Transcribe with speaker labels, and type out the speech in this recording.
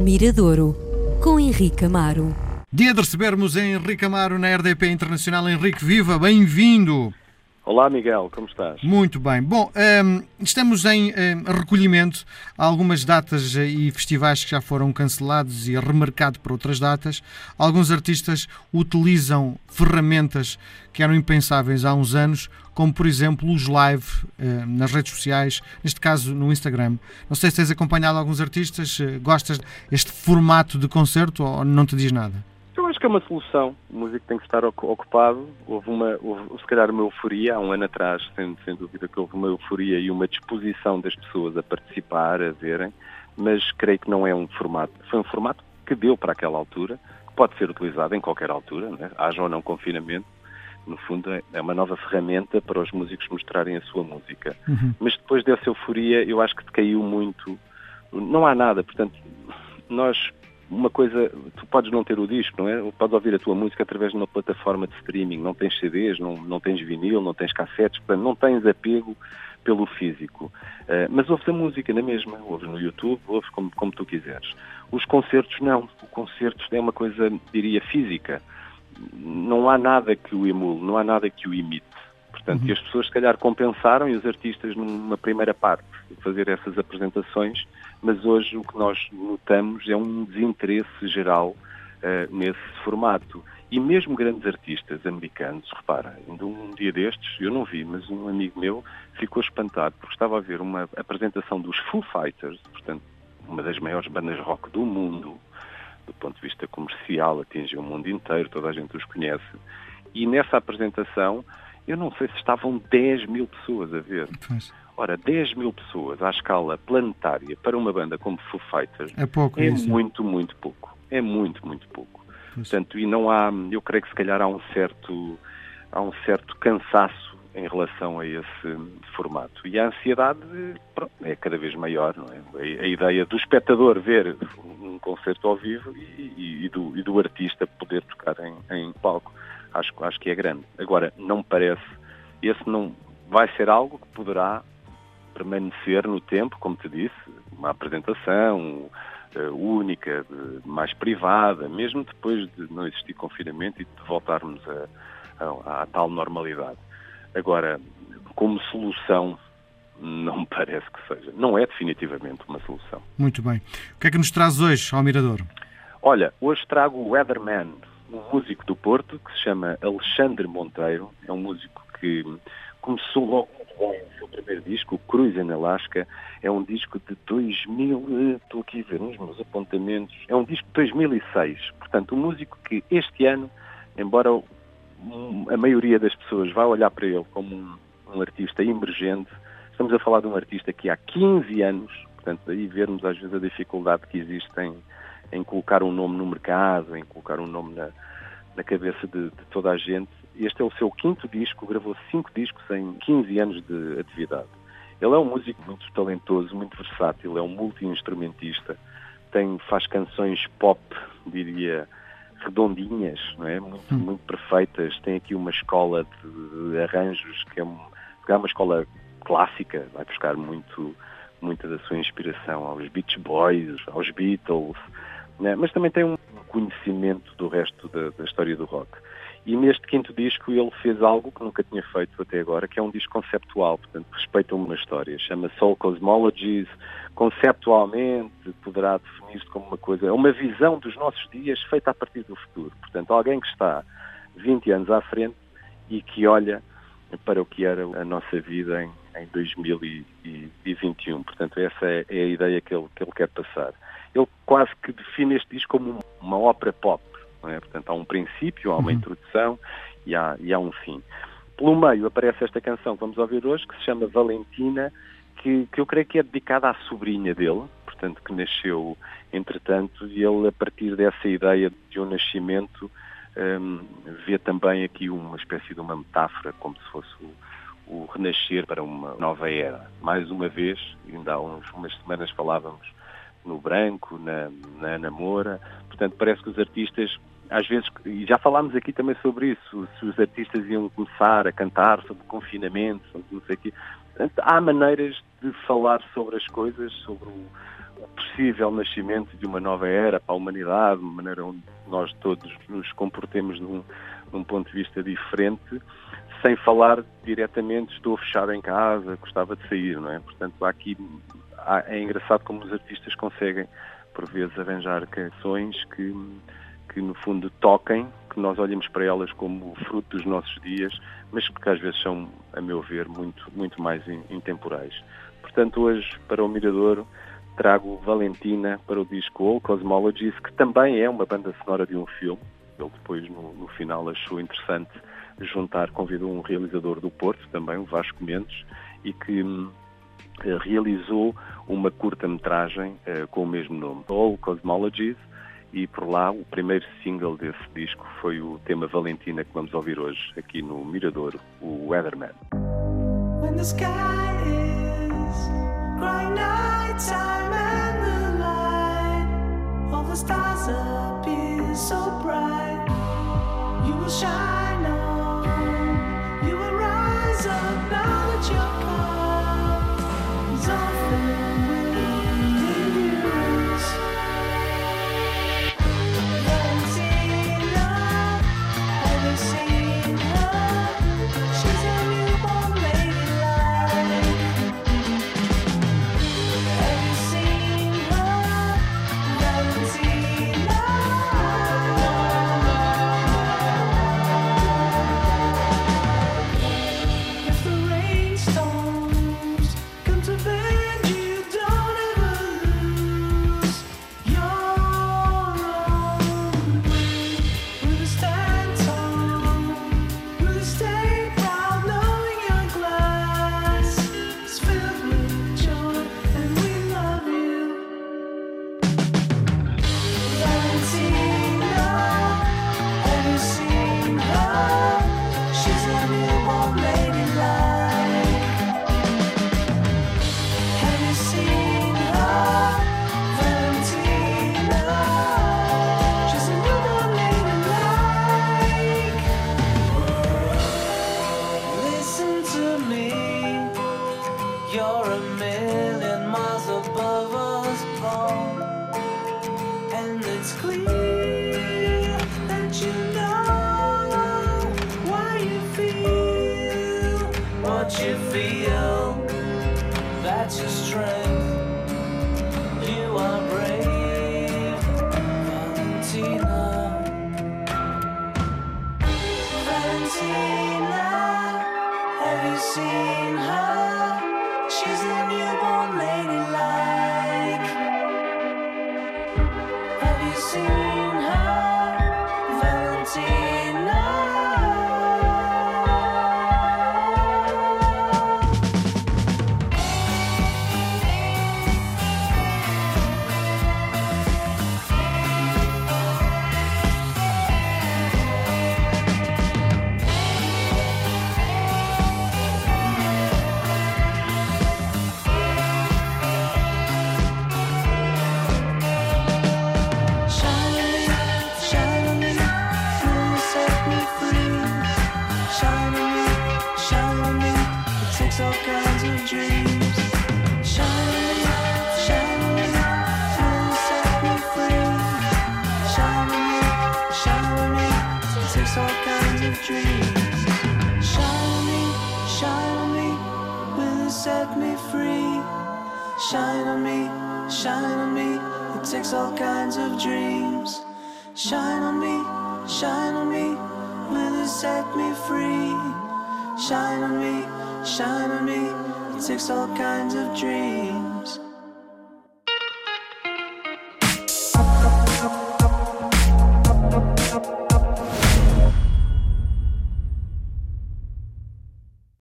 Speaker 1: Miradouro, com Henrique Amaro.
Speaker 2: Dia de recebermos Henrique Amaro na RDP Internacional. Henrique, viva, bem-vindo!
Speaker 3: Olá, Miguel, como estás?
Speaker 2: Muito bem. Bom, ehm, estamos em ehm, recolhimento. Há algumas datas e festivais que já foram cancelados e remarcado para outras datas. Alguns artistas utilizam ferramentas que eram impensáveis há uns anos, como por exemplo os live uh, nas redes sociais, neste caso no Instagram. Não sei se tens acompanhado alguns artistas, uh, gostas deste formato de concerto ou não te diz nada?
Speaker 3: Acho que é uma solução. O músico tem que estar ocupado. Houve uma, houve, se calhar, uma euforia, há um ano atrás, sem, sem dúvida que houve uma euforia e uma disposição das pessoas a participar, a verem, mas creio que não é um formato. Foi um formato que deu para aquela altura, que pode ser utilizado em qualquer altura, né? haja ou não confinamento. No fundo, é, é uma nova ferramenta para os músicos mostrarem a sua música. Uhum. Mas depois dessa euforia, eu acho que decaiu muito. Não há nada, portanto, nós uma coisa, tu podes não ter o disco, não é? Podes ouvir a tua música através de uma plataforma de streaming, não tens CDs, não, não tens vinil, não tens cassetes, portanto não tens apego pelo físico. Uh, mas ouves a música na mesma, ouves no YouTube, ouves como, como tu quiseres. Os concertos não, o concerto é uma coisa, diria, física. Não há nada que o emule, não há nada que o imite. Portanto, uhum. as pessoas se calhar compensaram e os artistas numa primeira parte fazer essas apresentações, mas hoje o que nós notamos é um desinteresse geral uh, nesse formato. E mesmo grandes artistas americanos, repara, ainda um dia destes, eu não vi, mas um amigo meu ficou espantado porque estava a ver uma apresentação dos Foo Fighters, portanto, uma das maiores bandas rock do mundo, do ponto de vista comercial, atinge o mundo inteiro, toda a gente os conhece. E nessa apresentação, eu não sei se estavam 10 mil pessoas a ver. Pois. Ora, 10 mil pessoas à escala planetária para uma banda como Foo Fighters
Speaker 2: é, pouco,
Speaker 3: é isso. muito, muito pouco. É muito, muito pouco. Pois. Portanto, e não há, eu creio que se calhar há um certo, há um certo cansaço em relação a esse formato. E a ansiedade pronto, é cada vez maior, não é? A, a, ideia do espectador ver um concerto ao vivo e, e, e, do, e do, artista poder tocar em, em palco, acho, acho que é grande. Agora, não me parece, esse não vai ser algo que poderá permanecer no tempo, como te disse, uma apresentação uh, única, mais privada, mesmo depois de não existir confinamento e de voltarmos a, a, à tal normalidade. Agora, como solução, não me parece que seja. Não é definitivamente uma solução.
Speaker 2: Muito bem. O que é que nos traz hoje ao Mirador?
Speaker 3: Olha, hoje trago o Weatherman, um músico do Porto que se chama Alexandre Monteiro. É um músico que começou logo o seu primeiro disco, Cruz em Alaska, é um disco de 2000, estou aqui a ver nos meus apontamentos, é um disco de 2006. Portanto, um músico que este ano, embora a maioria das pessoas vá olhar para ele como um, um artista emergente, estamos a falar de um artista que há 15 anos, portanto, daí vermos às vezes a dificuldade que existe em, colocar um nome no mercado, em colocar um nome na, na cabeça de, de toda a gente, este é o seu quinto disco, gravou cinco discos em 15 anos de atividade. Ele é um músico muito talentoso, muito versátil, é um multi-instrumentista, tem, faz canções pop, diria, redondinhas, não é? Muito, hum. muito perfeitas. Tem aqui uma escola de arranjos que é, é uma escola clássica, vai buscar muito, muita da sua inspiração aos Beach Boys, aos Beatles, né? mas também tem um conhecimento do resto da, da história do rock. E neste quinto disco ele fez algo que nunca tinha feito até agora, que é um disco conceptual, portanto respeita uma história. Chama Soul Cosmologies. Conceptualmente poderá definir-se como uma coisa, é uma visão dos nossos dias feita a partir do futuro. Portanto, alguém que está 20 anos à frente e que olha para o que era a nossa vida em, em 2021. Portanto, essa é, é a ideia que ele, que ele quer passar. Ele quase que define este disco como uma ópera pop é? Portanto, há um princípio, há uma uhum. introdução e há, e há um fim. Pelo meio aparece esta canção que vamos ouvir hoje, que se chama Valentina, que, que eu creio que é dedicada à sobrinha dele, portanto, que nasceu entretanto, e ele, a partir dessa ideia de um nascimento, um, vê também aqui uma espécie de uma metáfora, como se fosse o, o renascer para uma nova era. Mais uma vez, ainda há uns, umas semanas falávamos no Branco, na, na Namora, portanto parece que os artistas às vezes, e já falámos aqui também sobre isso, se os artistas iam começar a cantar sobre confinamento, sobre não sei o quê, há maneiras de falar sobre as coisas, sobre o, possível nascimento de uma nova era para a humanidade, uma maneira onde nós todos nos comportemos num, num ponto de vista diferente, sem falar diretamente estou fechado em casa, gostava de sair, não é? Portanto, aqui há, é engraçado como os artistas conseguem, por vezes, arranjar canções que, que no fundo toquem, que nós olhemos para elas como fruto dos nossos dias, mas que às vezes são, a meu ver, muito, muito mais intemporais. Portanto, hoje, para o Miradouro, trago Valentina para o disco All Cosmologies, que também é uma banda sonora de um filme. Ele depois, no, no final, achou interessante juntar, convidou um realizador do Porto, também, o Vasco Mendes, e que hum, realizou uma curta-metragem uh, com o mesmo nome, All Cosmologies, e por lá o primeiro single desse disco foi o tema Valentina que vamos ouvir hoje aqui no Mirador, o Weatherman. When the sky is crying nighttime and the light, all the stars appear so bright, 下。what you feel. That's your strength. You are brave, Valentina. Valentina, have you seen her?
Speaker 4: She's Shine on me, shine on me. It takes all kinds of dreams. Shine on me, shine on me. Will it set me free? Shine on me, shine on me. It takes all kinds of dreams.